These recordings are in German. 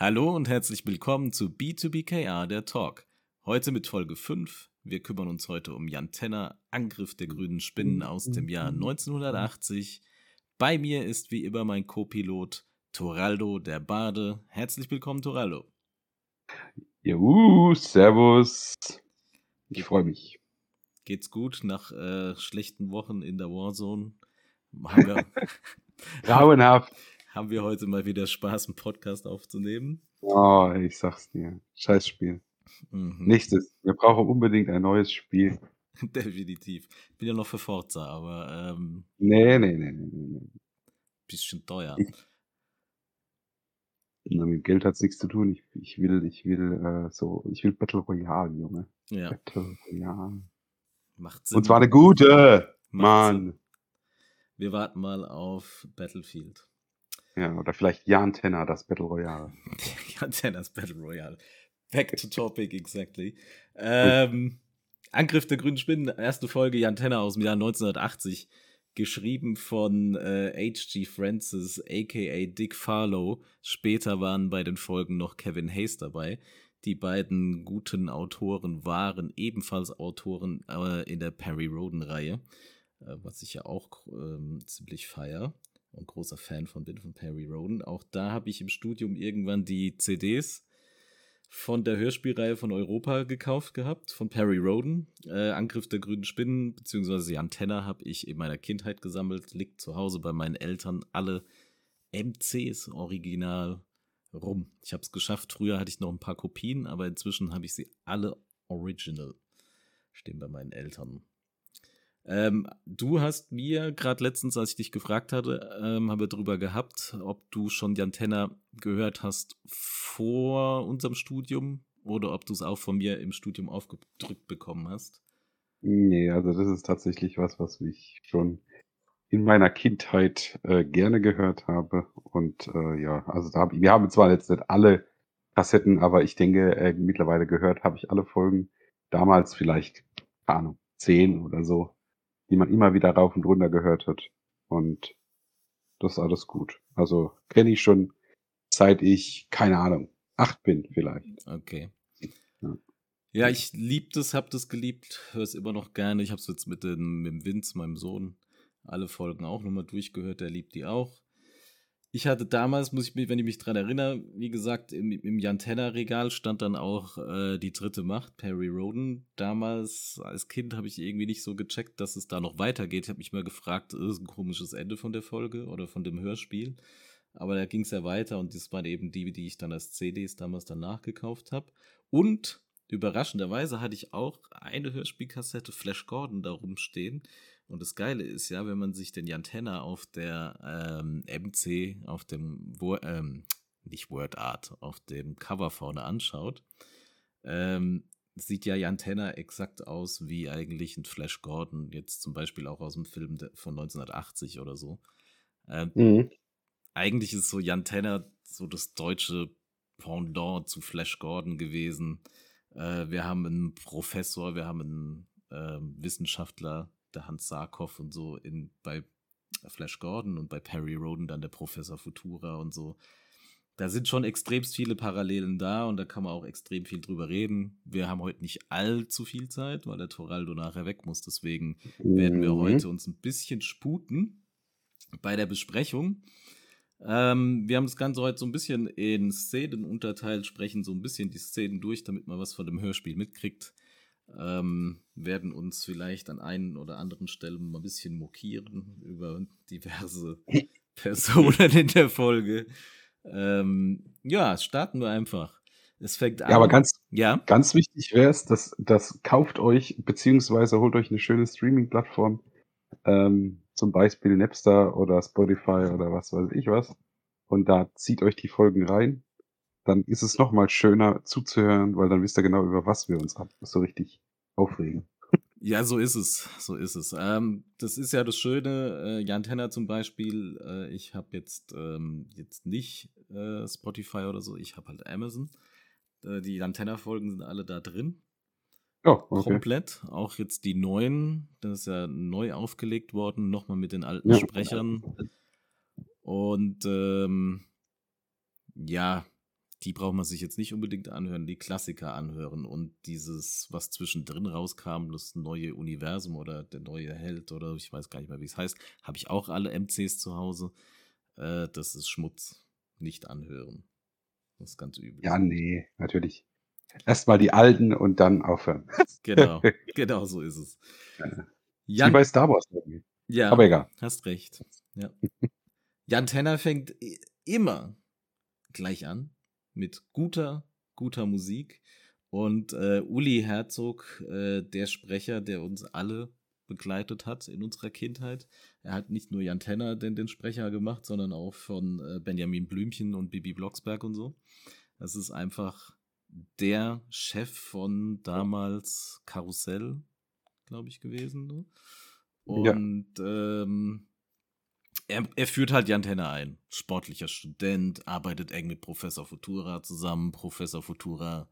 Hallo und herzlich willkommen zu B2BKR, der Talk. Heute mit Folge 5. Wir kümmern uns heute um Jan Tenner, Angriff der grünen Spinnen aus dem Jahr 1980. Bei mir ist wie immer mein Co-Pilot Toraldo der Bade. Herzlich willkommen, Toraldo. Juhu, servus. Ich freue mich. Geht's gut nach äh, schlechten Wochen in der Warzone? Haben wir, Grauenhaft. Haben wir heute mal wieder Spaß, einen Podcast aufzunehmen? Oh, ich sag's dir. Scheiß Mhm. Nächstes. Wir brauchen unbedingt ein neues Spiel. Definitiv. Bin ja noch für Forza, aber ähm, Nee, nee, nee, nee, nee. nee. bisschen teuer. Ich- Na, mit Geld hat's nichts zu tun. Ich, ich will, ich will, äh, so, ich will Battle Royale, Junge. Ja, Battle Royale. macht Sinn. Und zwar eine gute. Macht Sinn. Mann. Wir warten mal auf Battlefield. Ja, oder vielleicht Jan Tenner, das Battle Royale. ja, Tennis Battle Royale. Back to topic, exactly. Ähm, Angriff der grünen Spinnen, erste Folge Jan Tenner aus dem Jahr 1980, geschrieben von äh, H.G. Francis, aka Dick Farlow. Später waren bei den Folgen noch Kevin Hayes dabei. Die beiden guten Autoren waren ebenfalls Autoren äh, in der Perry Roden-Reihe, äh, was ich ja auch ähm, ziemlich feier und großer Fan von bin, von Perry Roden. Auch da habe ich im Studium irgendwann die CDs von der Hörspielreihe von Europa gekauft gehabt, von Perry Roden. Äh, Angriff der grünen Spinnen, beziehungsweise die Antenne habe ich in meiner Kindheit gesammelt, liegt zu Hause bei meinen Eltern alle MCs original rum. Ich habe es geschafft, früher hatte ich noch ein paar Kopien, aber inzwischen habe ich sie alle original. Stehen bei meinen Eltern. Ähm, du hast mir gerade letztens, als ich dich gefragt hatte, ähm, haben wir darüber gehabt, ob du schon die Antenne gehört hast vor unserem Studium oder ob du es auch von mir im Studium aufgedrückt bekommen hast. Nee, also das ist tatsächlich was, was ich schon in meiner Kindheit äh, gerne gehört habe. Und äh, ja, also da hab wir haben zwar jetzt nicht alle Kassetten, aber ich denke, äh, mittlerweile gehört habe ich alle Folgen. Damals vielleicht, keine Ahnung, zehn oder so, die man immer wieder rauf und runter gehört hat. Und das ist alles gut. Also kenne ich schon, seit ich, keine Ahnung, acht bin vielleicht. Okay. Ja. Ja, ich lieb das, hab das geliebt, höre es immer noch gerne. Ich habe es jetzt mit, den, mit dem Vince, meinem Sohn, alle Folgen auch nochmal durchgehört. Der liebt die auch. Ich hatte damals, muss ich mich, wenn ich mich dran erinnere, wie gesagt, im, im Jantenna-Regal stand dann auch äh, die dritte Macht, Perry Roden. Damals als Kind habe ich irgendwie nicht so gecheckt, dass es da noch weitergeht. Ich habe mich mal gefragt, ist ein komisches Ende von der Folge oder von dem Hörspiel. Aber da ging es ja weiter und das waren eben die, die ich dann als CDs damals dann nachgekauft habe. Und überraschenderweise hatte ich auch eine Hörspielkassette Flash Gordon da rumstehen. Und das Geile ist ja, wenn man sich den Jantenna auf der ähm, MC, auf dem, Wo ähm, nicht Word Art, auf dem Cover vorne anschaut, ähm, sieht ja Jantenna exakt aus wie eigentlich ein Flash Gordon, jetzt zum Beispiel auch aus dem Film von 1980 oder so. Ähm, Mhm. eigentlich ist so Jan Tenner so das deutsche Pendant zu Flash Gordon gewesen. Äh, wir haben einen Professor, wir haben einen ähm, Wissenschaftler, der Hans Sarkoff und so in, bei Flash Gordon und bei Perry Roden dann der Professor Futura und so. Da sind schon extremst viele Parallelen da und da kann man auch extrem viel drüber reden. Wir haben heute nicht allzu viel Zeit, weil der Toraldo nachher weg muss. Deswegen werden wir Mhm. heute uns ein bisschen sputen bei der Besprechung. Ähm, wir haben das Ganze heute so ein bisschen in Szenen unterteilt, sprechen so ein bisschen die Szenen durch, damit man was von dem Hörspiel mitkriegt. Ähm, werden uns vielleicht an einen oder anderen Stellen mal ein bisschen mokieren über diverse Personen in der Folge. Ähm, ja, starten wir einfach. Es fängt an. Ja, aber ganz, Ja, Ganz wichtig wäre es, dass das kauft euch beziehungsweise holt euch eine schöne Streaming-Plattform, ähm, zum Beispiel Napster oder Spotify oder was weiß ich was, und da zieht euch die Folgen rein. Dann ist es noch mal schöner zuzuhören, weil dann wisst ihr genau über was wir uns so richtig aufregen. Ja, so ist es. So ist es. Ähm, das ist ja das Schöne. Äh, Jan Tenner zum Beispiel. Äh, ich habe jetzt, ähm, jetzt nicht äh, Spotify oder so. Ich habe halt Amazon. Äh, die Jan Tenner-Folgen sind alle da drin. Oh, okay. Komplett. Auch jetzt die neuen. Das ist ja neu aufgelegt worden. Nochmal mit den alten Ja. Sprechern. Und ähm, ja, die braucht man sich jetzt nicht unbedingt anhören, die Klassiker anhören und dieses, was zwischendrin rauskam, das neue Universum oder der neue Held oder ich weiß gar nicht mehr, wie es heißt, habe ich auch alle MCs zu Hause. Äh, das ist Schmutz. Nicht anhören. Das ist ganz übel. Ja, nee, natürlich. Erstmal die alten und dann aufhören. Genau, genau so ist es. Ja. Wie bei Star Wars irgendwie. Ja, aber egal. Hast recht. Ja. Jan Tenner fängt immer gleich an mit guter, guter Musik. Und äh, Uli Herzog, äh, der Sprecher, der uns alle begleitet hat in unserer Kindheit. Er hat nicht nur Jan Tenner den, den Sprecher gemacht, sondern auch von äh, Benjamin Blümchen und Bibi Blocksberg und so. Das ist einfach der Chef von damals Karussell, glaube ich, gewesen. Ne? Und ja. ähm, er, er, führt halt Jan Tenner ein. Sportlicher Student, arbeitet eng mit Professor Futura zusammen. Professor Futura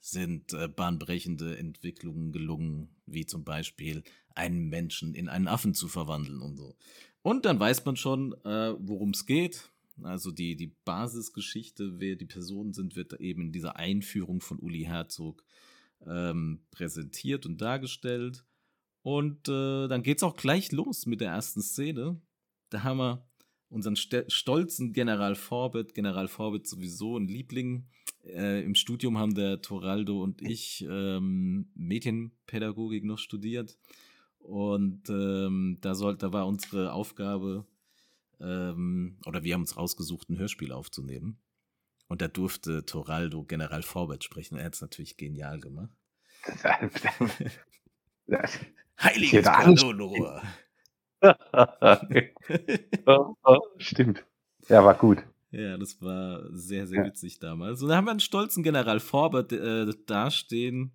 sind äh, bahnbrechende Entwicklungen gelungen, wie zum Beispiel einen Menschen in einen Affen zu verwandeln und so. Und dann weiß man schon, äh, worum es geht. Also die, die Basisgeschichte, wer die Personen sind, wird eben in dieser Einführung von Uli Herzog ähm, präsentiert und dargestellt. Und äh, dann es auch gleich los mit der ersten Szene. Da haben wir unseren stolzen General Forbett, General Forbett sowieso ein Liebling. Äh, Im Studium haben der Toraldo und ich ähm, Medienpädagogik noch studiert. Und ähm, da, soll, da war unsere Aufgabe, ähm, oder wir haben uns rausgesucht, ein Hörspiel aufzunehmen. Und da durfte Toraldo General Forbett sprechen. Er hat es natürlich genial gemacht. Heiliges Kanonenrohr. Stimmt. Ja, war gut. Ja, das war sehr, sehr ja. witzig damals. Und da haben wir einen stolzen General Forbert äh, dastehen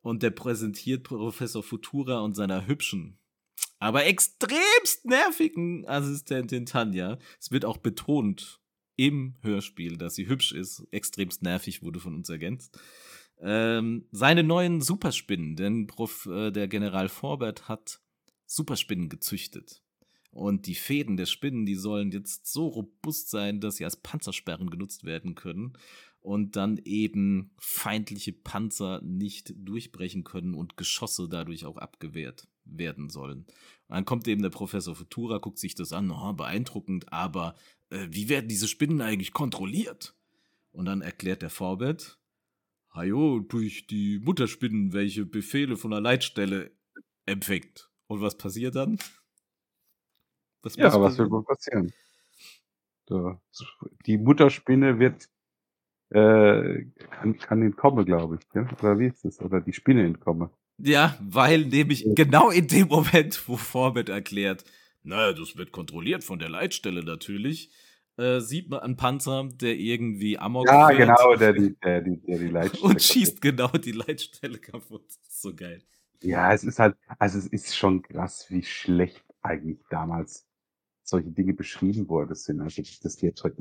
und der präsentiert Professor Futura und seiner hübschen, aber extremst nervigen Assistentin Tanja. Es wird auch betont im Hörspiel, dass sie hübsch ist. Extremst nervig wurde von uns ergänzt. Ähm, seine neuen Superspinnen, denn Prof, äh, der General Forbert hat Superspinnen gezüchtet. Und die Fäden der Spinnen, die sollen jetzt so robust sein, dass sie als Panzersperren genutzt werden können und dann eben feindliche Panzer nicht durchbrechen können und Geschosse dadurch auch abgewehrt werden sollen. Und dann kommt eben der Professor Futura, guckt sich das an, oh, beeindruckend, aber äh, wie werden diese Spinnen eigentlich kontrolliert? Und dann erklärt der Forbett, Hajo, durch die Mutterspinnen, welche Befehle von der Leitstelle empfängt. Und was passiert dann? Was ja, was wird wohl passieren? Die Mutterspinne wird äh, kann, kann entkommen, glaube ich. Ja? Oder wie ist das? Oder die Spinne entkommen. Ja, weil nämlich genau in dem Moment, wo Forbett erklärt, naja, das wird kontrolliert von der Leitstelle natürlich, äh, sieht man einen Panzer, der irgendwie Amok Ja, genau, der die, der, die, der die Leitstelle Und schießt genau die Leitstelle kaputt. Das ist so geil. Ja, es ist halt, also es ist schon krass, wie schlecht eigentlich damals solche Dinge beschrieben worden sind. Also das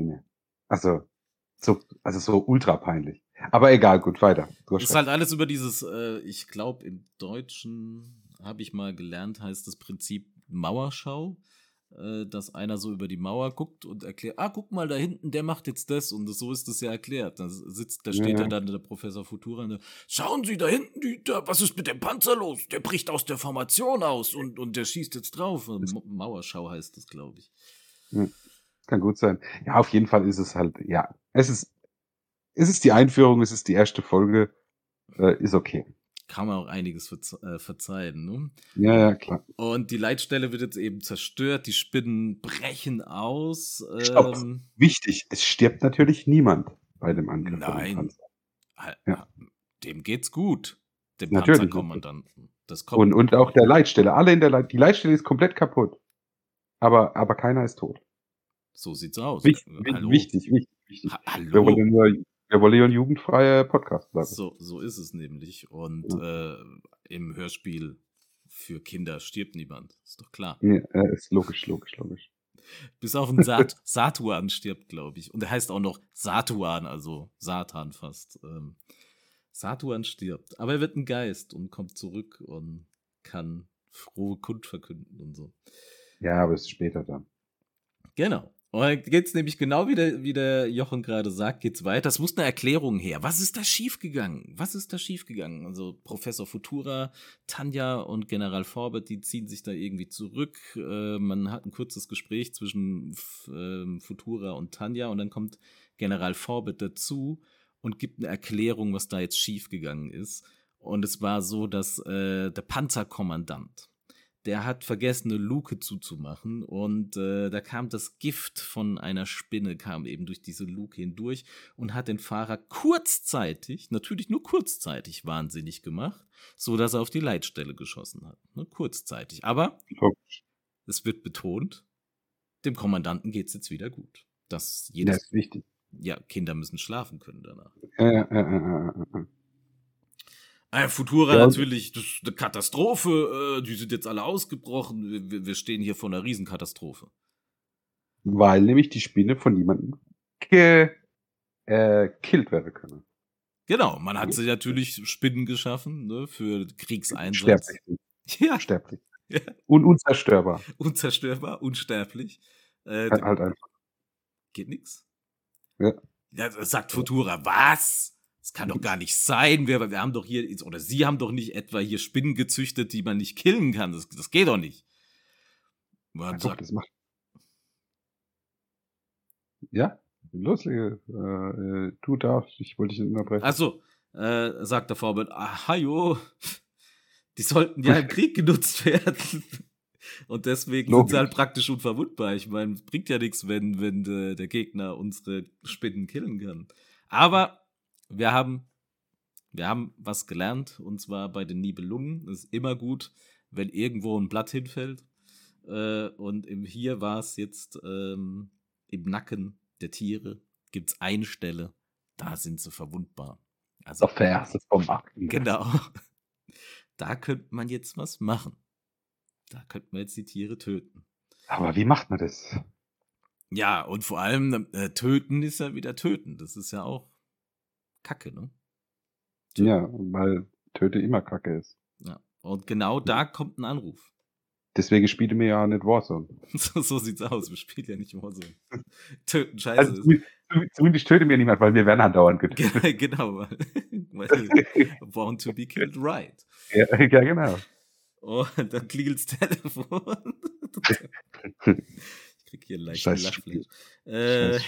mehr. Also so, also so ultra peinlich. Aber egal, gut, weiter. Das ist halt alles über dieses, äh, ich glaube, im Deutschen habe ich mal gelernt, heißt das Prinzip Mauerschau, dass einer so über die Mauer guckt und erklärt, ah, guck mal, da hinten, der macht jetzt das und so ist das ja erklärt. Da sitzt, da steht ja, ja dann der Professor Futura und schauen Sie da hinten, die, da, was ist mit dem Panzer los? Der bricht aus der Formation aus und, und der schießt jetzt drauf. Mauerschau heißt das, glaube ich. Kann gut sein. Ja, auf jeden Fall ist es halt, ja, es ist, es ist die Einführung, es ist die erste Folge, äh, ist okay. Kann man auch einiges verze äh, verzeihen, ne? Ja, ja, klar. Und die Leitstelle wird jetzt eben zerstört, die Spinnen brechen aus. Ähm, Wichtig, es stirbt natürlich niemand bei dem Angriff. Nein. Ja. Dem geht's gut. Dem Panzerkommandanten. Das kommt und, und auch der Leitstelle. Alle in der Leit die Leitstelle ist komplett kaputt. Aber, aber keiner ist tot. So sieht's aus. Wichtig, Hallo. wichtig, wichtig. wichtig. Ha hallo. Ein jugendfreier Podcast bleiben. So, so ist es nämlich. Und ja. äh, im Hörspiel für Kinder stirbt niemand. Ist doch klar. Ja, ist logisch, logisch, logisch. Bis auf den Sat Satuan stirbt, glaube ich. Und er heißt auch noch Satuan, also Satan fast. Ähm, Satuan stirbt. Aber er wird ein Geist und kommt zurück und kann frohe Kund verkünden und so. Ja, aber es ist später dann. Genau. Und dann geht's nämlich genau wie der, wie der Jochen gerade sagt, geht's weiter. Das muss eine Erklärung her. Was ist da schiefgegangen? Was ist da schiefgegangen? Also Professor Futura, Tanja und General Forbert, die ziehen sich da irgendwie zurück. Äh, man hat ein kurzes Gespräch zwischen äh, Futura und Tanja und dann kommt General Forbert dazu und gibt eine Erklärung, was da jetzt schiefgegangen ist. Und es war so, dass äh, der Panzerkommandant, der hat vergessen, eine Luke zuzumachen und äh, da kam das Gift von einer Spinne, kam eben durch diese Luke hindurch und hat den Fahrer kurzzeitig, natürlich nur kurzzeitig, wahnsinnig gemacht, so dass er auf die Leitstelle geschossen hat. Ne, kurzzeitig. Aber es wird betont, dem Kommandanten geht es jetzt wieder gut. Das, jedes, das ist wichtig. Ja, Kinder müssen schlafen können danach. Äh, äh, äh, äh, Futura ja. natürlich, das ist eine Katastrophe. Äh, die sind jetzt alle ausgebrochen. Wir, wir, stehen hier vor einer Riesenkatastrophe. Weil nämlich die Spinne von jemandem gekillt äh, werden können. Genau, man hat sich natürlich Spinnen geschaffen ne, für Kriegseinsatz. Sterblich. Ja. Sterblich. Ja. Und unzerstörbar. Unzerstörbar, unsterblich. Äh, halt, halt einfach. Geht nix. Ja. ja. Sagt Futura, was? Das kann doch gar nicht sein. Wir, wir haben doch hier, oder Sie haben doch nicht etwa hier Spinnen gezüchtet, die man nicht killen kann. Das, das geht doch nicht. Man ja, sagt, das macht. Ja, los, äh, äh, du darfst, ich wollte dich nicht unterbrechen. Achso, äh, sagt der Vorbild, ah, hallo, die sollten ja im Krieg genutzt werden. Und deswegen Logisch. sind sie halt praktisch unverwundbar. Ich meine, bringt ja nichts, wenn, wenn de, der Gegner unsere Spinnen killen kann. Aber wir haben, wir haben was gelernt, und zwar bei den Nibelungen. Es ist immer gut, wenn irgendwo ein Blatt hinfällt. Äh, und im, hier war es jetzt ähm, im Nacken der Tiere, gibt es eine Stelle, da sind sie verwundbar. Also, Auf der erste vom Akten. Genau. Da könnte man jetzt was machen. Da könnte man jetzt die Tiere töten. Aber wie macht man das? Ja, und vor allem äh, töten ist ja wieder töten. Das ist ja auch Kacke, ne? Ja, weil Töte immer Kacke ist. Ja. Und genau da kommt ein Anruf. Deswegen spiele mir ja nicht Warzone. so, so sieht's aus. Wir spielen ja nicht Warzone. Töten scheiße also, Zumindest töte mir niemand, weil wir werden andauernd getötet. genau, weil, born to be killed right. Ja, ja genau. Und dann klingelt's Telefon. ich krieg hier leicht Lachfleisch. Äh,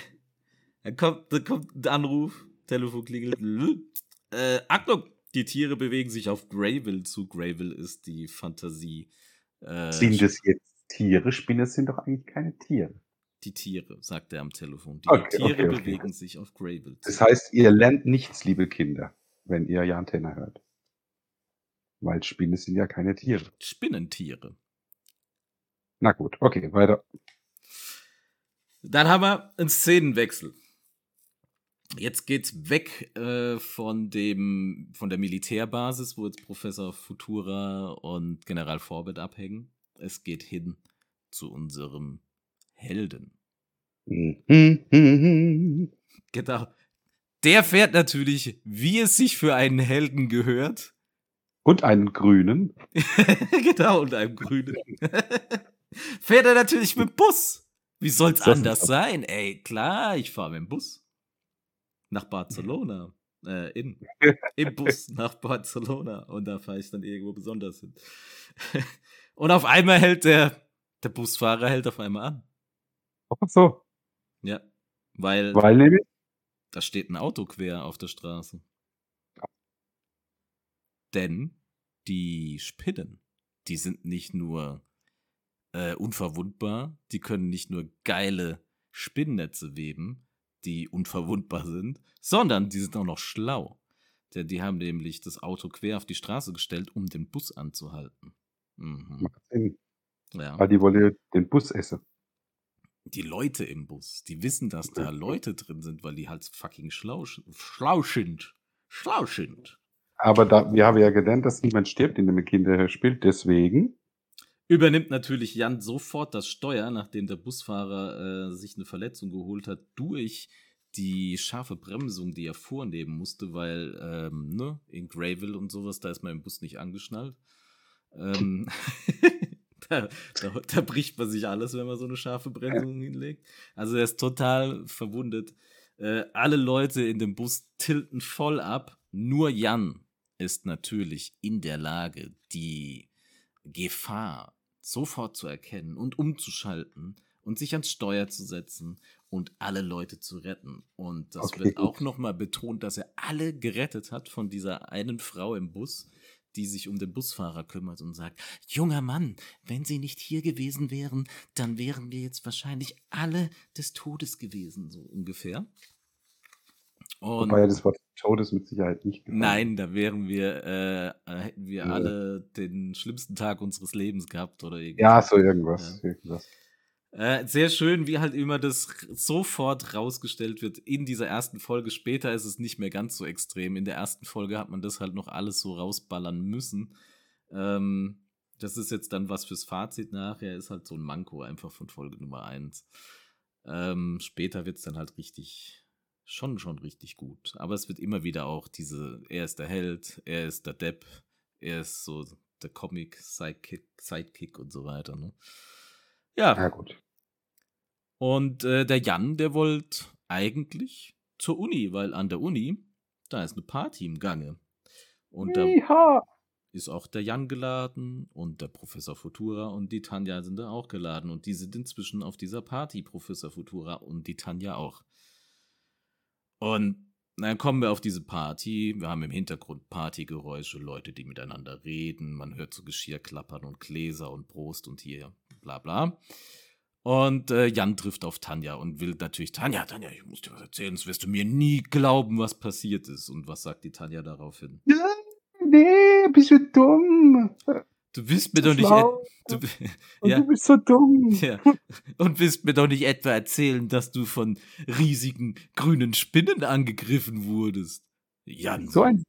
dann kommt, dann kommt ein Anruf Telefon klingelt. Äh, Achtung! Die Tiere bewegen sich auf Greyville zu. Greyville ist die Fantasie. Äh, sind das jetzt Tiere? Spinnen sind doch eigentlich keine Tiere. Die Tiere, sagt er am Telefon. Die okay, Tiere okay, okay. bewegen sich auf Greyville. Das heißt, ihr lernt nichts, liebe Kinder, wenn ihr ja Antenne hört. Weil Spinnen sind ja keine Tiere. Spinnentiere. Na gut, okay, weiter. Dann haben wir einen Szenenwechsel. Jetzt geht's weg äh, von dem von der Militärbasis, wo jetzt Professor Futura und General Forbett abhängen. Es geht hin zu unserem Helden. genau. Der fährt natürlich, wie es sich für einen Helden gehört. Und einen grünen. genau, und einen grünen. fährt er natürlich mit dem Bus. Wie soll's anders sein? Ey, klar, ich fahre mit dem Bus nach Barcelona. Äh, in, Im Bus nach Barcelona. Und da fahre ich dann irgendwo besonders hin. Und auf einmal hält der, der Busfahrer hält auf einmal an. Ach so. Ja. Weil, weil nämlich? da steht ein Auto quer auf der Straße. Denn die Spinnen, die sind nicht nur äh, unverwundbar, die können nicht nur geile Spinnnetze weben, die unverwundbar sind, sondern die sind auch noch schlau. Denn die haben nämlich das Auto quer auf die Straße gestellt, um den Bus anzuhalten. Mhm. Macht Sinn. Ja. Weil die wollen den Bus essen. Die Leute im Bus, die wissen, dass da Leute drin sind, weil die halt fucking schlau, schlau sind. Schlau sind. Aber da, wir haben ja gelernt, dass niemand stirbt, in dem Kinder spielt, deswegen übernimmt natürlich Jan sofort das Steuer, nachdem der Busfahrer äh, sich eine Verletzung geholt hat, durch die scharfe Bremsung, die er vornehmen musste, weil ähm, ne, in Grayville und sowas, da ist man im Bus nicht angeschnallt. Ähm, da, da, da, bricht man sich alles, wenn man so eine scharfe Bremsung hinlegt. Also er ist total verwundet. Äh, alle Leute in dem Bus tilten voll ab. Nur Jan ist natürlich in der Lage, die Gefahr sofort zu erkennen und umzuschalten und sich ans Steuer zu setzen und alle Leute zu retten. Und das okay, wird gut. auch nochmal betont, dass er alle gerettet hat von dieser einen Frau im Bus, die sich um den Busfahrer kümmert und sagt, junger Mann, wenn Sie nicht hier gewesen wären, dann wären wir jetzt wahrscheinlich alle des Todes gewesen, so ungefähr. Und Wobei das Wort Todes mit Sicherheit nicht gefallen. Nein, da wären wir, äh, äh, hätten wir ja. alle den schlimmsten Tag unseres Lebens gehabt oder irgendwas. Ja, so irgendwas. Ja. irgendwas. Äh, sehr schön, wie halt immer das sofort rausgestellt wird in dieser ersten Folge. Später ist es nicht mehr ganz so extrem. In der ersten Folge hat man das halt noch alles so rausballern müssen. Ähm, das ist jetzt dann was fürs Fazit nachher. Ist halt so ein Manko einfach von Folge Nummer 1. Ähm, später wird es dann halt richtig, schon, schon richtig gut. Aber es wird immer wieder auch diese, er ist der Held, er ist der Depp, er ist so der Comic-Sidekick Sidekick und so weiter. Ne? Ja. Ja, gut. Und äh, der Jan, der wollte eigentlich zur Uni, weil an der Uni, da ist eine Party im Gange. Und da ist auch der Jan geladen und der Professor Futura und die Tanja sind da auch geladen. Und die sind inzwischen auf dieser Party, Professor Futura und die Tanja auch. Und dann kommen wir auf diese Party. Wir haben im Hintergrund Partygeräusche, Leute, die miteinander reden. Man hört so Geschirr klappern und Gläser und Prost und hier bla bla. Und äh, Jan trifft auf Tanja und will natürlich, Tanja, Tanja, ich muss dir was erzählen, sonst wirst du mir nie glauben, was passiert ist. Und was sagt die Tanja daraufhin? Nee, bist du dumm. Du bist mir doch nicht. Du, ja. du bist so dumm. Ja. Und willst mir doch nicht etwa erzählen, dass du von riesigen grünen Spinnen angegriffen wurdest. Jan. So ein.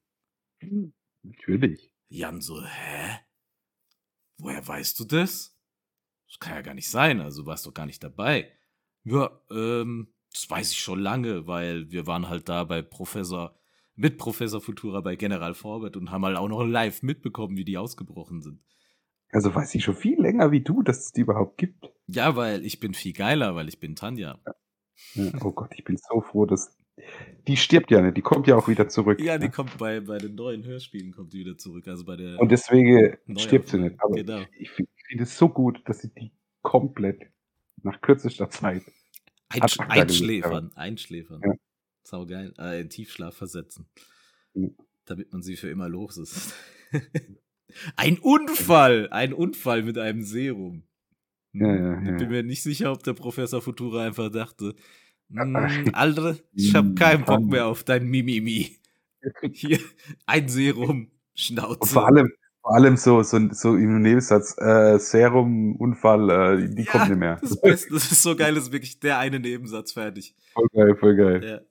Natürlich. Jan so, hä? Woher weißt du das? Das kann ja gar nicht sein, also warst doch gar nicht dabei. Ja, ähm, das weiß ich schon lange, weil wir waren halt da bei Professor, mit Professor Futura bei General Forbert und haben halt auch noch live mitbekommen, wie die ausgebrochen sind. Also weiß ich schon viel länger wie du, dass es die überhaupt gibt. Ja, weil ich bin viel geiler, weil ich bin Tanja. Ja. Oh Gott, ich bin so froh, dass die stirbt ja nicht, die kommt ja auch wieder zurück. Ja, die ne? kommt bei, bei den neuen Hörspielen kommt die wieder zurück, also bei der Und deswegen stirbt sie nicht. Aber genau. ich, ich finde es so gut, dass sie die komplett nach kürzester Zeit Einsch einschläfern, einschläfern. Ja. Sau geil. Äh, in Tiefschlaf versetzen. Ja. Damit man sie für immer los ist. ein Unfall! Ein Unfall mit einem Serum. Ja, ja, ja. Ich bin mir nicht sicher, ob der Professor Futura einfach dachte, hm, Alter, ich hab keinen Bock mehr auf dein Mimimi. Hier, ein Serum, Schnauze. Und vor allem, vor allem so, so, so im Nebensatz, äh, Serum, Unfall, äh, die ja, kommt nicht mehr. Das, Beste, das ist so geil, das ist wirklich der eine Nebensatz fertig. Voll geil, voll geil.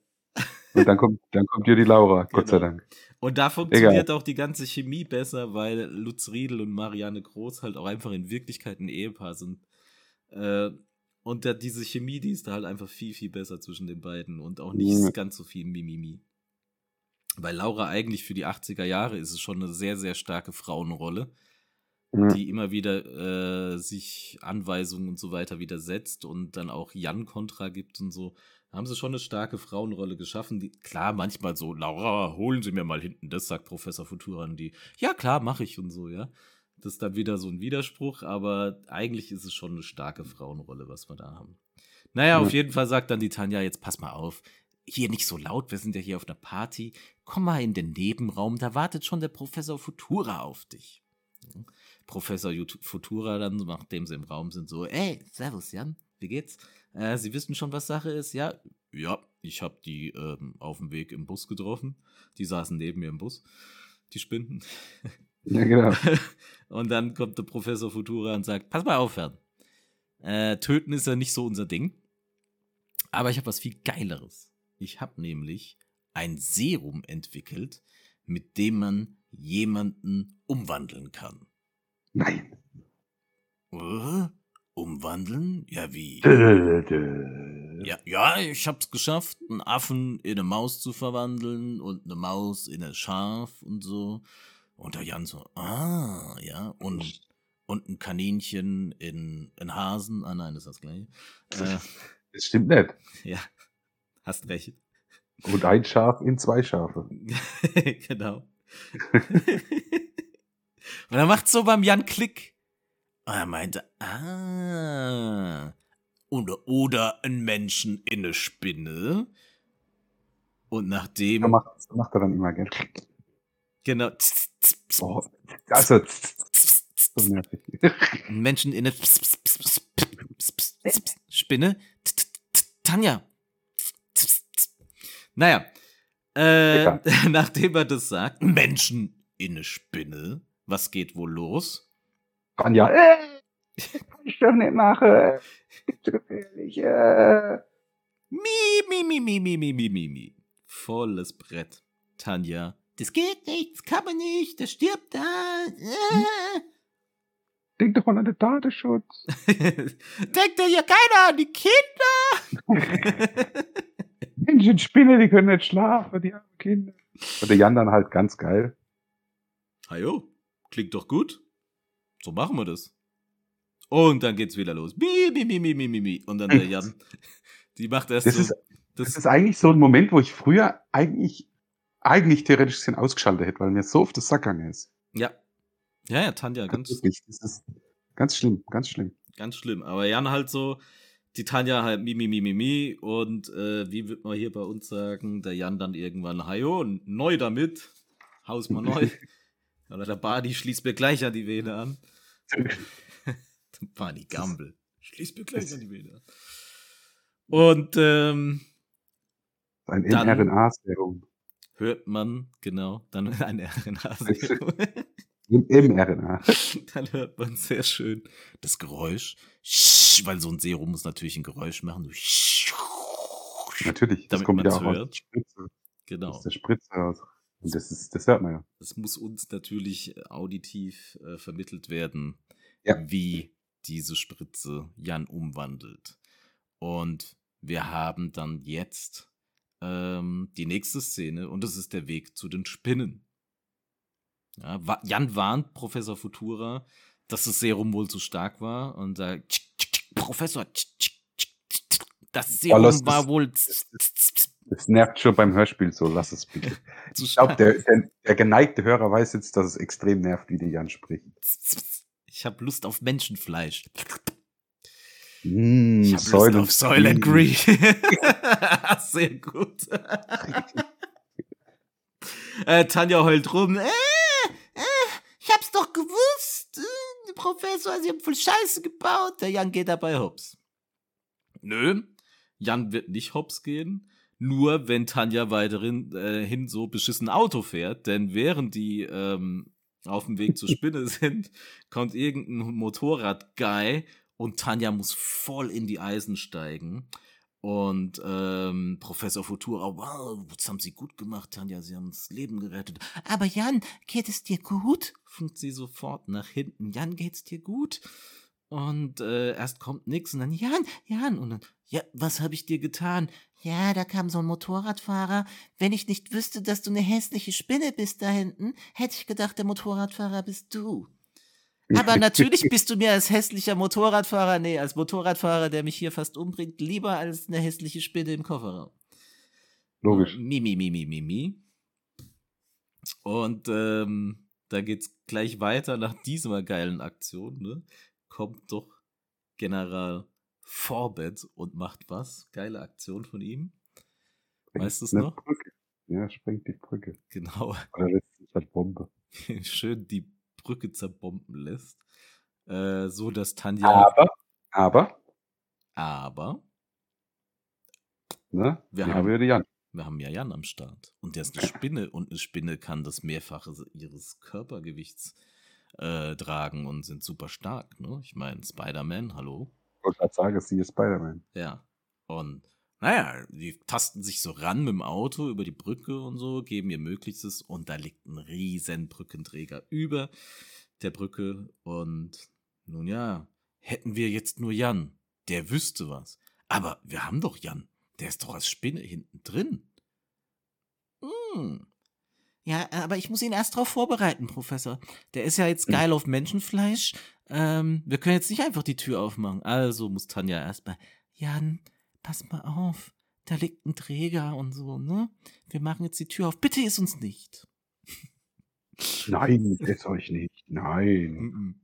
Und dann kommt, dann kommt hier die Laura, Gott sei genau. Dank. Und da funktioniert Egal. auch die ganze Chemie besser, weil Lutz Riedel und Marianne Groß halt auch einfach in Wirklichkeit ein Ehepaar sind. Äh, und da, diese Chemie, die ist da halt einfach viel, viel besser zwischen den beiden und auch nicht ja. ganz so viel Mimimi. Bei Laura eigentlich für die 80er Jahre ist es schon eine sehr, sehr starke Frauenrolle, ja. die immer wieder äh, sich Anweisungen und so weiter widersetzt und dann auch Jan Kontra gibt und so. Haben sie schon eine starke Frauenrolle geschaffen. Die, klar, manchmal so, Laura, holen Sie mir mal hinten das, sagt Professor Futura und die, ja klar, mache ich und so, ja. Das ist dann wieder so ein Widerspruch, aber eigentlich ist es schon eine starke Frauenrolle, was wir da haben. Naja, ja. auf jeden Fall sagt dann die Tanja, jetzt pass mal auf, hier nicht so laut, wir sind ja hier auf einer Party. Komm mal in den Nebenraum, da wartet schon der Professor Futura auf dich. Professor Futura dann, nachdem sie im Raum sind, so, ey, servus Jan, wie geht's? Äh, sie wissen schon, was Sache ist? Ja, ja, ich habe die ähm, auf dem Weg im Bus getroffen. Die saßen neben mir im Bus, die Spinnen. Ja, genau. und dann kommt der Professor Futura und sagt, pass mal auf, Herr. Äh, töten ist ja nicht so unser Ding. Aber ich habe was viel Geileres. Ich habe nämlich ein Serum entwickelt, mit dem man jemanden umwandeln kann. Nein. Uh, umwandeln? Ja, wie? Ja, ja, ich hab's geschafft, einen Affen in eine Maus zu verwandeln und eine Maus in ein Schaf und so. Und der Jan so, ah, ja, und, und ein Kaninchen in ein Hasen. Ah nein, das ist das gleiche. Äh, Das stimmt nicht. ja, hast recht. Und ein Schaf in zwei Schafe. genau. und dann macht so beim Jan Klick. Und er meinte, ah, oder, oder ein Menschen in eine Spinne. Und nachdem, Da macht, das macht er dann immer gern. genau, Oh, also, so nervig. ein Menschen in eine Spinne. Tanja. Naja, äh, nachdem er das sagt, Menschen in eine Spinne, was geht wohl los? Anja, äh, kann ich doch nicht machen. Ist zu gefährlich. Äh. Mi, mi, mi, mi, mi, mi, mi, mi, mi. Volles Brett. Tanja. Das geht nicht, das kann man nicht, das stirbt da. Äh. Denk doch mal an den Datenschutz. Denkt ja hier keiner an die Kinder. Menschen, Spinne, die können nicht schlafen, die armen Kinder. Und der Jan dann halt ganz geil. Hajo, klingt doch gut. So machen wir das. Und dann geht's wieder los. Mi, mi, mi, mi, mi, mi, mi. Und dann der Jan. Die macht erst Das so. ist, das, das ist eigentlich so ein Moment, wo ich früher eigentlich, eigentlich theoretisch gesehen ausgeschaltet hätte, weil mir so auf das Sack gegangen ist. ja. Ja, ja, Tanja, ganz, Wirklich, das ist ganz schlimm, ganz schlimm. ganz schlimm. Aber Jan halt so, die Tanja halt mi, mi, mi, mi, mi. Und äh, wie wird man hier bei uns sagen, der Jan dann irgendwann, hajo, neu damit. Haus mal neu. Oder der Badi schließt mir gleich an die Vene an. Badi Gamble. Schließt mir gleich an die Vene an. Und ähm, Ein mRNA-Serum. hört man, genau, dann ein RNA-Serum. Im mRNA. dann hört man sehr schön das Geräusch. Sch- Weil so ein Serum muss natürlich ein Geräusch machen. Natürlich, das kommt man's auch aus hört. der Spritze. Genau. Aus der Spritze raus. Und das ist, das hört man ja. Es muss uns natürlich äh, auditiv äh, vermittelt werden, Ja. wie diese Spritze Jan umwandelt. Und wir haben dann jetzt ähm, die nächste Szene und das ist der Weg zu den Spinnen. Ja, Jan warnt Professor Futura, dass das Serum wohl zu stark war und sagt, "Tsk, tsk, tsk, Professor, das Serum war wohl das- nervt schon beim Hörspiel so, lass es bitte. Ich glaube, der, der, der geneigte Hörer weiß jetzt, dass es extrem nervt, wie die Jan spricht. Ich habe Lust auf Menschenfleisch. Mm, Ich habe Lust auf Soil and Green. Sehr gut. äh, Tanja heult rum. Äh, äh, ich hab's doch gewusst. Äh, Professor, Sie haben voll Scheiße gebaut. Der Jan geht dabei hops. Nö, Jan wird nicht hops gehen. Nur wenn Tanja weiterhin äh, hin so beschissen Auto fährt. Denn während die ähm, auf dem Weg zur Spinne sind, kommt irgendein Motorrad-Guy und Tanja muss voll in die Eisen steigen. Und ähm, Professor Futura, wow, das haben Sie gut gemacht, Tanja, Sie haben das Leben gerettet. Aber Jan, geht es dir gut? Funkt sie sofort nach hinten. Jan, geht's dir gut? Und äh, erst kommt nix und dann, Jan, Jan, und dann, ja, was habe ich dir getan? Ja, da kam so ein Motorradfahrer. Wenn ich nicht wüsste, dass du eine hässliche Spinne bist da hinten, hätte ich gedacht, der Motorradfahrer bist du. Aber natürlich bist du mir als hässlicher Motorradfahrer, nee, als Motorradfahrer, der mich hier fast umbringt, lieber als eine hässliche Spinne im Kofferraum. Logisch. Mi, mi, mi, mi, mi, mi. Und ähm, da geht's gleich weiter nach dieser geilen Aktion, ne? Kommt doch General Forbett und macht was? Geile Aktion von ihm. Weißt du's Eine noch? Brücke. Ja, sprengt die Brücke. Genau. Oder lässt sich halt Bombe. Schön die Brücke zerbomben lässt. Äh, so dass Tanja. Aber, aber, aber ne? Wir Wir haben- haben ja die Jan. Wir haben ja Jan am Start. Und der ist eine Spinne. Und eine Spinne kann das Mehrfache ihres Körpergewichts äh, tragen und sind super stark. Ne? Ich meine, Spider-Man, hallo? Wollte gerade sagen, sie ist Spider-Man. Ja. Und naja, die tasten sich so ran mit dem Auto über die Brücke und so, geben ihr Möglichstes. Und da liegt ein riesen Brückenträger über der Brücke. Und nun ja, hätten wir jetzt nur Jan, der wüsste was. Aber wir haben doch Jan. Der ist doch als Spinne hinten drin. Hm. Ja, aber ich muss ihn erst darauf vorbereiten, Professor. Der ist ja jetzt hm. geil auf Menschenfleisch. Ähm, wir können jetzt nicht einfach die Tür aufmachen. Also muss Tanja erstmal. Jan, pass mal auf. Da liegt ein Träger und so, ne? Wir machen jetzt die Tür auf. Bitte ist uns nicht. Nein, ist euch nicht. Nein.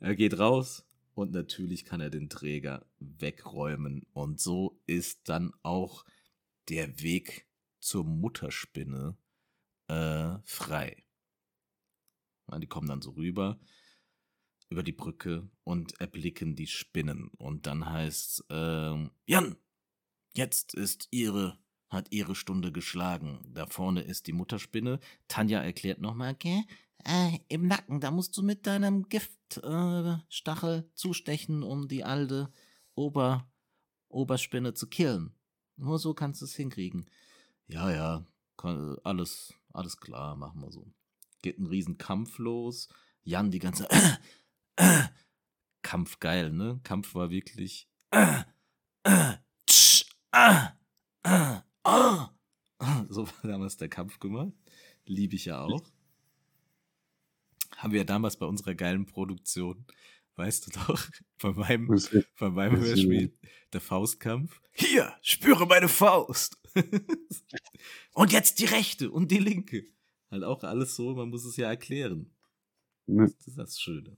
er geht raus und natürlich kann er den Träger wegräumen. Und so ist dann auch der Weg zur Mutterspinne äh, frei. Ja, die kommen dann so rüber über die Brücke und erblicken die Spinnen. Und dann heißt äh, Jan, jetzt ist ihre, hat ihre Stunde geschlagen. Da vorne ist die Mutterspinne. Tanja erklärt nochmal, okay, äh, im Nacken, da musst du mit deinem Giftstachel äh, zustechen, um die alte Ober, Oberspinne zu killen. Nur so kannst du es hinkriegen. Ja, ja, alles, alles klar, machen wir so. Geht ein Riesenkampf los. Jan die ganze äh, äh, Kampf geil, ne? Kampf war wirklich äh, tsch, so war damals der Kampf gemacht. Liebe ich ja auch. Haben wir ja damals bei unserer geilen Produktion, weißt du doch, bei meinem, bei meinem Hörspiel, der Faustkampf. Hier, spüre meine Faust. und jetzt die rechte und die linke. Halt auch alles so, man muss es ja erklären. Das ist das Schöne.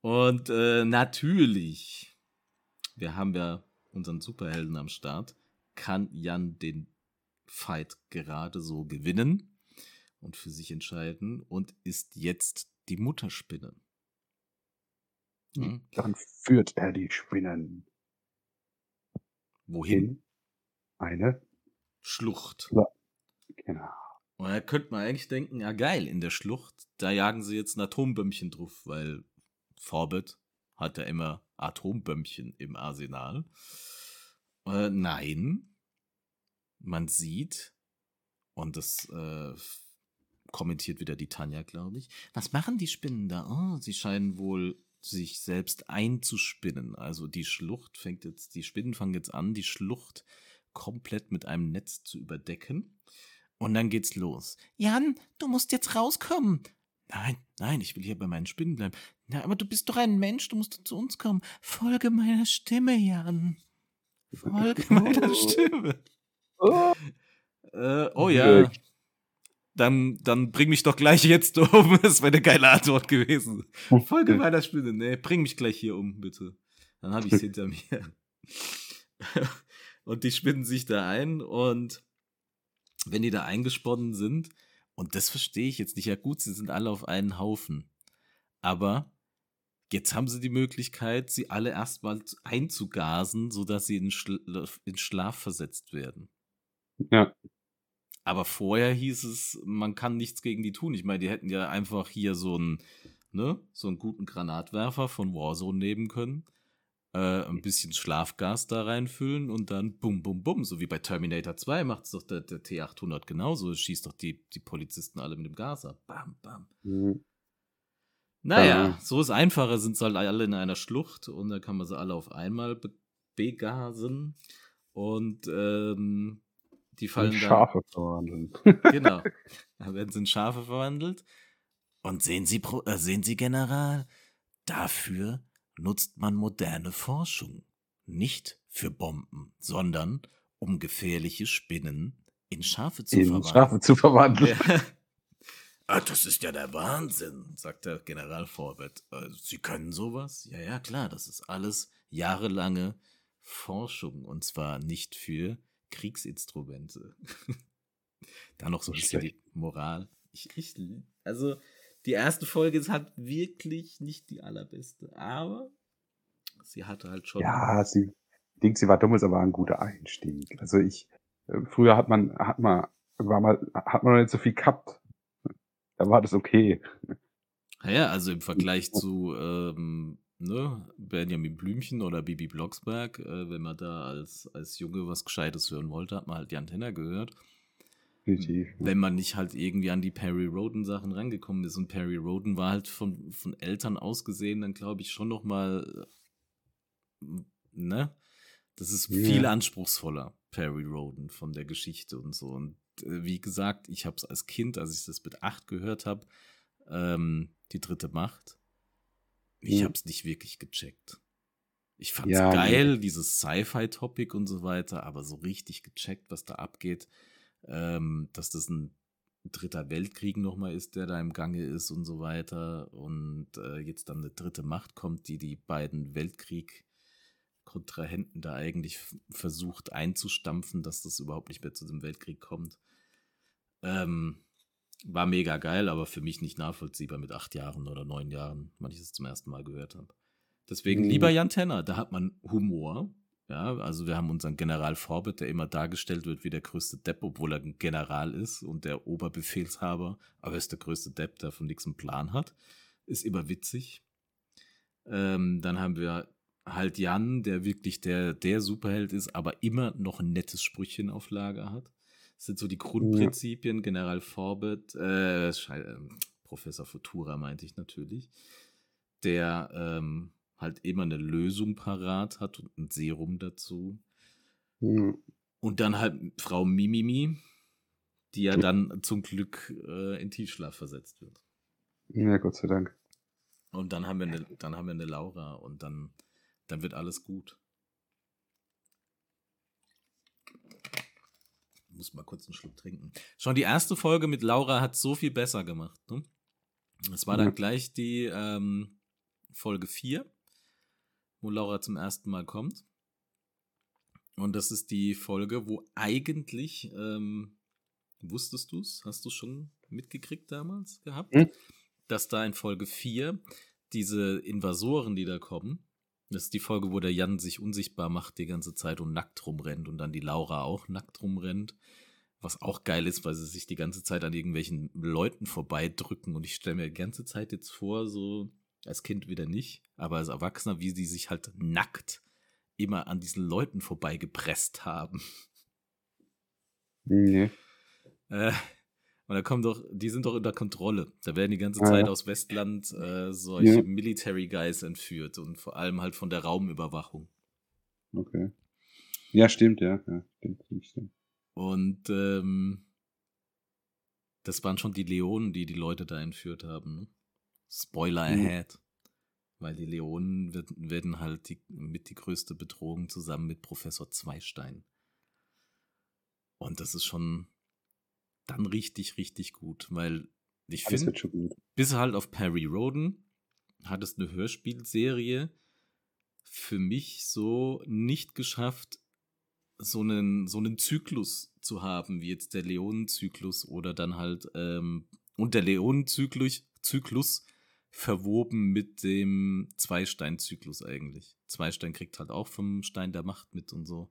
Und äh, natürlich, wir haben ja unseren Superhelden am Start, kann Jan den Fight gerade so gewinnen und für sich entscheiden und ist jetzt die Mutterspinne. Hm? Dann führt er die Spinnen. Wohin? In eine Schlucht. Ja, genau. Und da könnte man eigentlich denken, ja geil, in der Schlucht, da jagen sie jetzt ein Atombömmchen drauf, weil Forbit hat ja immer Atombömmchen im Arsenal. Äh, nein, man sieht, und das äh, kommentiert wieder die Tanja, glaube ich, was machen die Spinnen da? Oh, sie scheinen wohl sich selbst einzuspinnen. Also die Schlucht fängt jetzt, die Spinnen fangen jetzt an, die Schlucht komplett mit einem Netz zu überdecken. Und dann geht's los. Jan, du musst jetzt rauskommen. Nein, nein, ich will hier bei meinen Spinnen bleiben. Na, aber du bist doch ein Mensch, du musst zu uns kommen. Folge meiner Stimme, Jan. Folge meiner Stimme. Oh, äh, oh ja. Dann, dann bring mich doch gleich jetzt um. Das wäre eine geile Antwort gewesen. Folge meiner Stimme. Nee, bring mich gleich hier um, bitte. Dann habe ich es hinter mir. Und die spinnen sich da ein und wenn die da eingesponnen sind, und das verstehe ich jetzt nicht. Ja gut, sie sind alle auf einen Haufen. Aber jetzt haben sie die Möglichkeit, sie alle erstmal einzugasen, sodass sie in, Schla in Schlaf versetzt werden. Ja. Aber vorher hieß es, man kann nichts gegen die tun. Ich meine, die hätten ja einfach hier so einen, ne, so einen guten Granatwerfer von Warzone nehmen können äh, ein bisschen Schlafgas da reinfüllen und dann bum, bum, bum. So wie bei Terminator 2 macht es doch der, der, T800 genauso. Schießt doch die, die Polizisten alle mit dem Gas ab. Bam, bam. Mhm. Naja, ja. so ist einfacher, sind sie halt alle in einer Schlucht und da kann man sie alle auf einmal be begasen und ähm, die fallen in Schafe verwandelt. genau. Da werden sie in Schafe verwandelt. Und sehen Sie, äh, sehen Sie, General, dafür nutzt man moderne Forschung nicht für Bomben, sondern um gefährliche Spinnen in Schafe zu in verwandeln. Schafe zu verwandeln. Ja. Ah, das ist ja der Wahnsinn, sagt der General Forbett. Äh, Sie können sowas? Ja, ja, klar, das ist alles jahrelange Forschung und zwar nicht für Kriegsinstrumente. da noch so ein bisschen die Moral. Ich, ich, also, die erste Folge ist halt wirklich nicht die allerbeste, aber sie hatte halt schon. Ja, sie denkt, sie war dumm, ist aber ein guter Einstieg. Also ich, äh, früher hat man, hat man, war mal, hat man noch nicht so viel gehabt. Da war das okay. Ja, also im Vergleich zu ähm, ne, Benjamin Blümchen oder Bibi Blocksberg, äh, wenn man da als, als Junge was Gescheites hören wollte, hat man halt die Antenne gehört. Definitiv. Wenn man nicht halt irgendwie an die Perry Roden Sachen rangekommen ist. Und Perry Roden war halt von, von Eltern aus gesehen dann glaube ich schon noch mal, ne? Das ist viel anspruchsvoller, Perry Roden von der Geschichte und so. Und wie gesagt, ich habe es als Kind, als ich das mit acht gehört habe, ähm, die dritte Macht, ich Ja. habe es nicht wirklich gecheckt. Ich fand's Ja, geil, nee. dieses Sci-Fi-Topic und so weiter, aber so richtig gecheckt, was da abgeht, ähm, dass das ein dritter Weltkrieg nochmal ist, der da im Gange ist und so weiter. Und äh, jetzt dann eine dritte Macht kommt, die die beiden Weltkrieg-Kontrahenten da eigentlich versucht einzustampfen, dass das überhaupt nicht mehr zu dem Weltkrieg kommt. Ähm, war mega geil, aber für mich nicht nachvollziehbar mit acht Jahren oder neun Jahren, wann ich es zum ersten Mal gehört habe. Deswegen Mhm. lieber Jan Tenner, da hat man Humor. Ja, also wir haben unseren General Forbett, der immer dargestellt wird wie der größte Depp, obwohl er ein General ist und der Oberbefehlshaber, aber er ist der größte Depp, der von nichts einen Plan hat. Ist immer witzig. Ähm, dann haben wir halt Jan, der wirklich der, der Superheld ist, aber immer noch ein nettes Sprüchchen auf Lager hat. Das sind so die Grundprinzipien. General Forbett, äh, ähm, Professor Futura meinte ich natürlich, der ähm, halt immer eine Lösung parat hat und ein Serum dazu. Ja. Und dann halt Frau Mimimi, die ja dann zum Glück äh, in Tiefschlaf versetzt wird. ja, Gott sei Dank. Und dann haben wir eine, dann haben wir eine Laura und dann, dann wird alles gut. Muss mal kurz einen Schluck trinken. Schon die erste Folge mit Laura hat so viel besser gemacht. Ne? Es war dann Ja. gleich die ähm, Folge 4, wo Laura zum ersten Mal kommt. Und das ist die Folge, wo eigentlich, ähm, wusstest du es? Hast du schon mitgekriegt damals gehabt? Hm? Dass da in Folge 4 diese Invasoren, die da kommen, das ist die Folge, wo der Jan sich unsichtbar macht die ganze Zeit und nackt rumrennt und dann die Laura auch nackt rumrennt. Was auch geil ist, weil sie sich die ganze Zeit an irgendwelchen Leuten vorbeidrücken. Und ich stelle mir die ganze Zeit jetzt vor, so als Kind wieder nicht, aber als Erwachsener, wie sie sich halt nackt immer an diesen Leuten vorbeigepresst haben. Nee. Äh, und da kommen doch, die sind doch unter Kontrolle. Da werden die ganze Zeit ja. aus Westland äh, solche Ja. Military Guys entführt und vor allem halt von der Raumüberwachung. Okay. Ja, stimmt, ja. ja stimmt, stimmt, stimmt. Und ähm, das waren schon die Leonen, die die Leute da entführt haben. Ne? Spoiler Mhm. ahead. Weil die Leonen wird, werden halt die, mit die größte Bedrohung zusammen mit Professor Zweistein. Und das ist schon dann richtig, richtig gut, weil ich finde, bis halt auf Perry Roden hat es eine Hörspielserie für mich so nicht geschafft, so einen, so einen Zyklus zu haben, wie jetzt der Leonenzyklus oder dann halt, ähm, und der Leonenzyklus Zyklus verwoben mit dem Zweistein-Zyklus eigentlich. Zweistein kriegt halt auch vom Stein der Macht mit und so.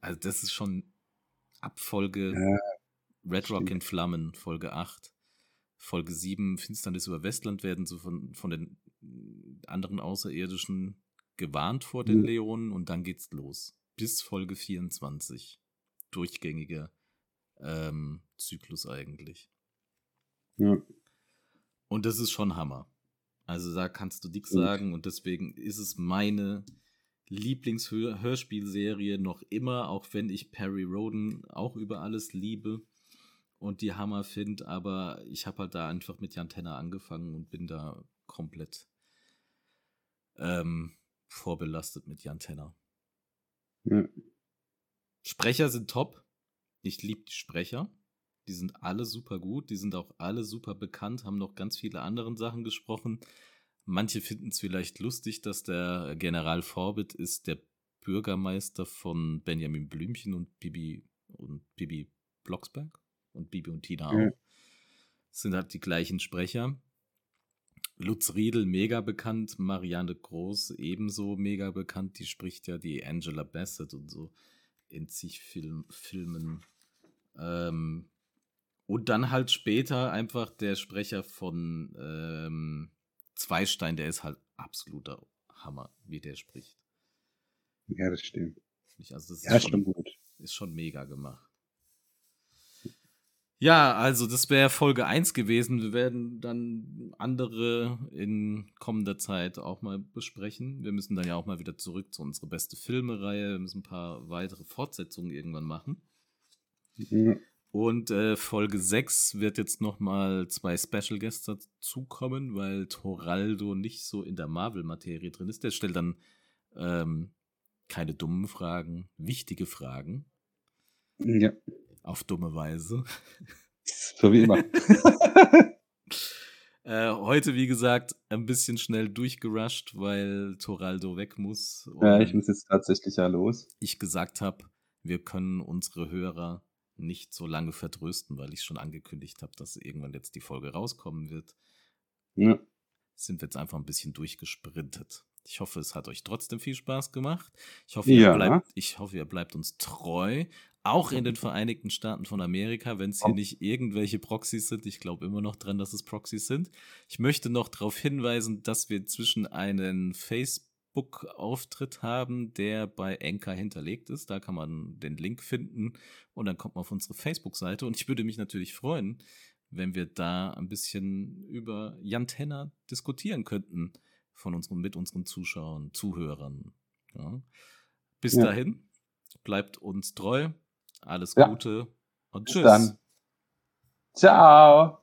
Also das ist schon Abfolge Ja, Red Rock stimmt. in Flammen, Folge 8. Folge 7, Finsternis über Westland, werden so von, von den anderen Außerirdischen gewarnt vor den Mhm. Leonen und dann geht's los. Bis Folge 24. Durchgängiger ähm, Zyklus eigentlich. Ja. Und das ist schon Hammer. Also da kannst du nichts sagen und deswegen ist es meine Lieblingshörspielserie noch immer, auch wenn ich Perry Roden auch über alles liebe und die Hammer finde, aber ich habe halt da einfach mit Jan Tenner angefangen und bin da komplett ähm, vorbelastet mit Jan Tenner. Ja. Sprecher sind top. Ich liebe die Sprecher. Die sind alle super gut. Die sind auch alle super bekannt, haben noch ganz viele andere Sachen gesprochen. Manche finden es vielleicht lustig, dass der General Forbit ist der Bürgermeister von Benjamin Blümchen und Bibi und Bibi Blocksberg und Bibi und Tina auch. Das sind halt die gleichen Sprecher. Lutz Riedel mega bekannt, Marianne Groß ebenso mega bekannt. Die spricht ja die Angela Bassett und so in zig Film, Filmen. Ähm, und dann halt später einfach der Sprecher von ähm, Zweistein, der ist halt absoluter Hammer, wie der spricht. ja, das stimmt. Also das Ja, ist, schon gut. ist schon mega gemacht. Ja, also das wäre Folge 1 gewesen. Wir werden dann andere in kommender Zeit auch mal besprechen. Wir müssen dann ja auch mal wieder zurück zu unserer beste Filme-Reihe. Wir müssen ein paar weitere Fortsetzungen irgendwann machen. Ja. Und äh, Folge 6 wird jetzt nochmal zwei Special Guests dazukommen, weil Toraldo nicht so in der Marvel-Materie drin ist. Der stellt dann ähm, keine dummen Fragen, wichtige Fragen. Ja. Auf dumme Weise. So wie immer. äh, heute, wie gesagt, ein bisschen schnell durchgerusht, weil Toraldo weg muss. Ja, ich muss jetzt tatsächlich ja los. Ich gesagt habe, wir können unsere Hörer nicht so lange vertrösten, weil ich schon angekündigt habe, dass irgendwann jetzt die Folge rauskommen wird. Ja. Sind wir jetzt einfach ein bisschen durchgesprintet. Ich hoffe, es hat euch trotzdem viel Spaß gemacht. Ich hoffe, ihr, Ja. bleibt, ich hoffe, ihr bleibt uns treu. Auch in den Vereinigten Staaten von Amerika, wenn es hier nicht irgendwelche Proxys sind. Ich glaube immer noch dran, dass es Proxys sind. Ich möchte noch darauf hinweisen, dass wir zwischen einen Facebook-Auftritt haben, der bei Enka hinterlegt ist. Da kann man den Link finden und dann kommt man auf unsere Facebook-Seite. Und ich würde mich natürlich freuen, wenn wir da ein bisschen über Jantenna diskutieren könnten von unseren, mit unseren Zuschauern, Zuhörern. Ja. Bis Ja. dahin, bleibt uns treu. Alles Ja. Gute und Bis tschüss. dann. Ciao.